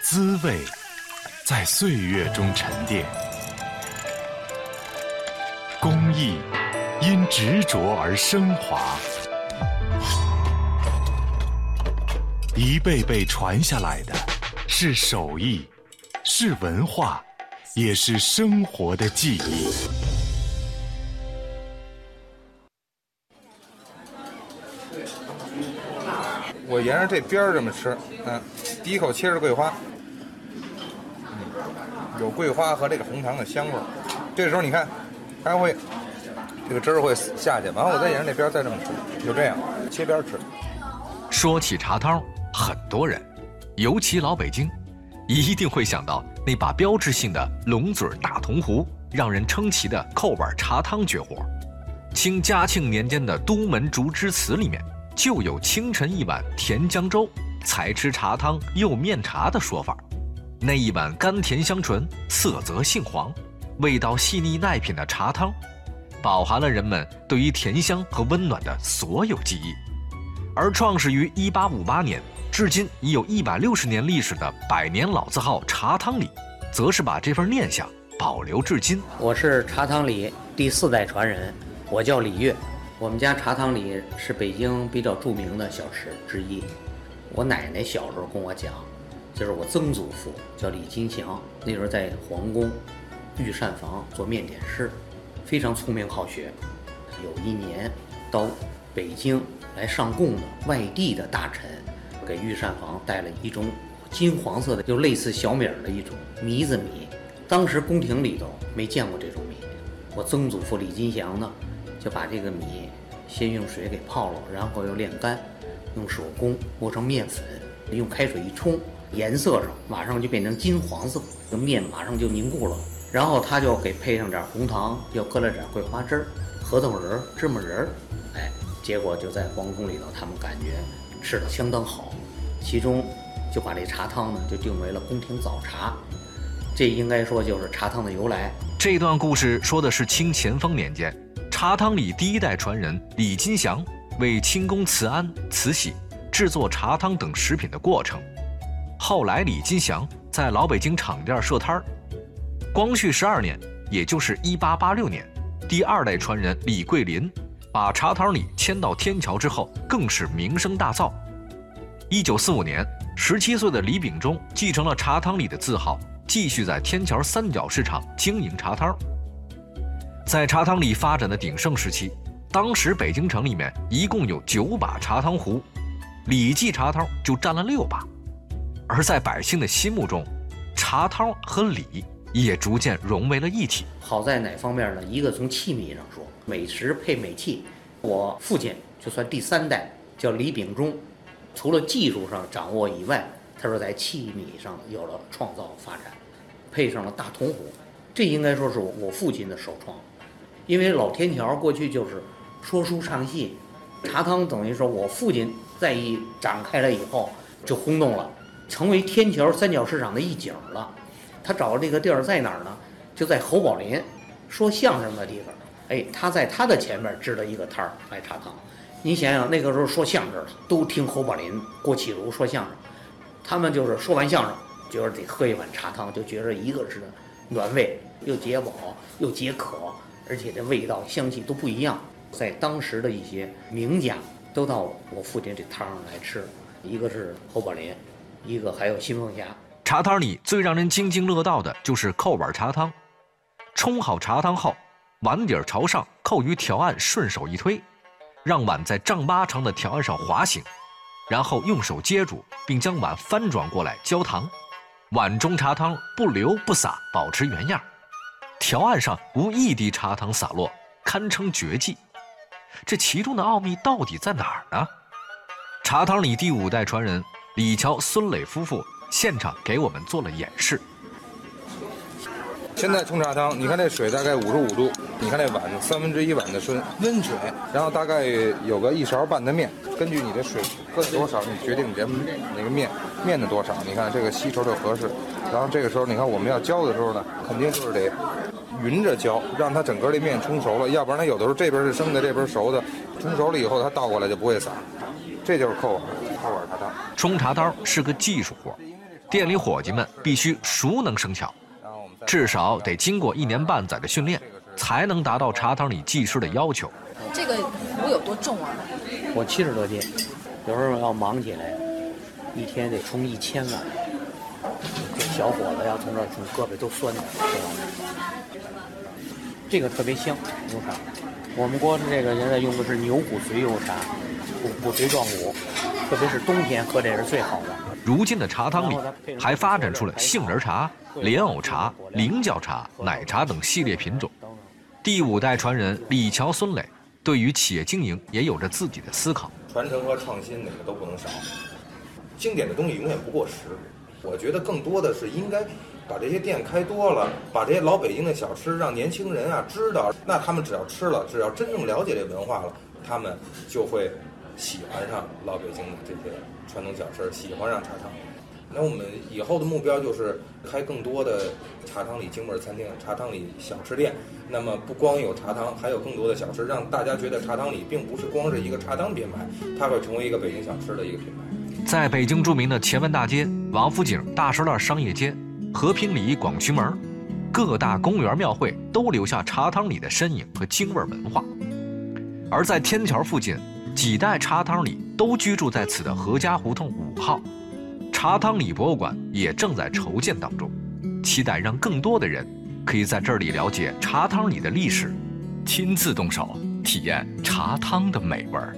滋味在岁月中沉淀，工艺因执着而升华，一辈辈传下来的是手艺，是文化，也是生活的记忆。我沿着这边儿这么吃，嗯，第一口切着桂花，有桂花和这个红糖的香味儿。这时候你看，它会这个汁儿会下去，完了我再沿着那边再这么吃，就这样切边吃。说起茶汤，很多人，尤其老北京，一定会想到那把标志性的龙嘴大铜壶，让人称奇的扣碗茶汤绝活。清嘉庆年间的《都门竹枝词》里面就有清晨一碗甜江粥，才吃茶汤又面茶的说法。那一碗甘甜香醇、色泽杏黄、味道细腻耐品的茶汤，饱含了人们对于甜香和温暖的所有记忆。而创始于1858年，至今已有一百六十年历史的百年老字号茶汤里，则是把这份念想保留至今。我是茶汤里第四代传人，我叫李月。我们家茶汤里是北京比较著名的小吃之一。我奶奶小时候跟我讲，就是我曾祖父叫李金祥，那时候在皇宫御膳房做面点师，非常聪明好学。有一年到北京来上贡的外地的大臣，给御膳房带了一种金黄色的，就类似小米儿的一种糜子米。当时宫廷里头没见过这种米，我曾祖父李金祥呢，就把这个米先用水给泡了，然后又晾干，用手工磨成面粉，用开水一冲，颜色上马上就变成金黄色，这面马上就凝固了。然后他就给配上点红糖，又搁了点桂花汁儿、核桃仁儿、芝麻仁儿，哎，结果就在皇宫里头，他们感觉吃的相当好，其中就把这茶汤呢就定为了宫廷早茶，这应该说就是茶汤的由来。这段故事说的是清乾丰年间，茶汤里第一代传人李金祥为清宫慈安、慈禧制作茶汤等食品的过程。后来，李金祥在老北京厂店设摊儿。光绪十二年，也就是一八八六年，第二代传人李桂林把茶汤里迁到天桥之后，更是名声大噪。一九四五年，十七岁的李秉忠继承了茶汤里的字号，继续在天桥三角市场经营茶汤。在茶汤里发展的鼎盛时期，当时北京城里面一共有九把茶汤壶，李记茶汤就占了六把。而在百姓的心目中，茶汤和礼也逐渐融为了一体。好在哪方面呢？一个从器皿上说，美食配美器。我父亲就算第三代，叫李秉忠，除了技术上掌握以外，他说在器皿上有了创造发展，配上了大铜壶，这应该说是我父亲的首创。因为老天桥过去就是说书唱戏，茶汤等于说我父亲再一展开了以后就轰动了，成为天桥三角市场的一景了。他找这个地儿在哪儿呢？就在侯宝林说相声的地方。哎，他在他的前面支了一个摊儿卖茶汤。你想想那个时候说相声的都听侯宝林、郭启儒说相声，他们就是说完相声，觉得得喝一碗茶汤，就觉着一个是暖胃，又解饱，又解渴，而且这味道香气都不一样。在当时的一些名家都到我父亲这摊上来吃，一个是侯宝林，一个还有新凤霞。茶摊里最让人津津乐道的就是扣碗茶汤。冲好茶汤后，碗底朝上扣于条案，顺手一推，让碗在丈八长的条案上滑行，然后用手接住，并将碗翻转过来浇糖。碗中茶汤不流不洒，保持原样。条案上无一滴茶汤洒落，堪称绝技。这其中的奥秘到底在哪儿呢？茶汤里第五代传人李桥、孙磊夫妇。现场给我们做了演示。现在冲茶汤，你看这水大概五十五度，你看这碗三分之一碗的温温水，然后大概有个一勺半的面，根据你的水喝多少，你决定你这那个面面的多少。你看这个稀稠就合适。然后这个时候，你看我们要浇的时候呢，肯定就是得匀着浇，让它整个这面冲熟了，要不然它有的时候这边是生的，这边熟的，冲熟了以后它倒过来就不会洒。这就是扣碗扣碗茶汤。冲茶汤是个技术活。店里伙计们必须熟能生巧，至少得经过一年半载的训练，才能达到茶汤里技师的要求。这个壶有多重啊？我七十多斤，有时候要忙起来，一天得冲一千碗。这小伙子要从这儿冲，胳膊都酸的，知道吗？这个特别香牛茶。我们国这个现在用的是牛骨髓油茶，骨骨髓壮骨，特别是冬天喝这是最好的。如今的茶汤里还发展出了杏仁茶、莲藕茶、菱角茶、奶茶等系列品种。第五代传人李桥孙磊对于企业经营也有着自己的思考。传承和创新哪个都不能少。经典的东西永远不过时。我觉得更多的是应该把这些店开多了，把这些老北京的小吃让年轻人啊知道。那他们只要吃了，只要真正了解这文化了，他们就会喜欢上老北京的这些传统小吃，喜欢上茶汤。那我们以后的目标就是开更多的茶汤里京味儿餐厅、茶汤里小吃店。那么不光有茶汤，还有更多的小吃，让大家觉得茶汤里并不是光是一个茶汤品牌，它会成为一个北京小吃的一个品牌。在北京著名的前门大街、王府井大栅栏商业街、和平里广渠门，各大公园庙会都留下茶汤里的身影和京味文化。而在天桥附近，几代茶汤里都居住在此的何家胡同五号，茶汤里博物馆也正在筹建当中，期待让更多的人可以在这里了解茶汤里的历史，亲自动手体验茶汤的美味儿。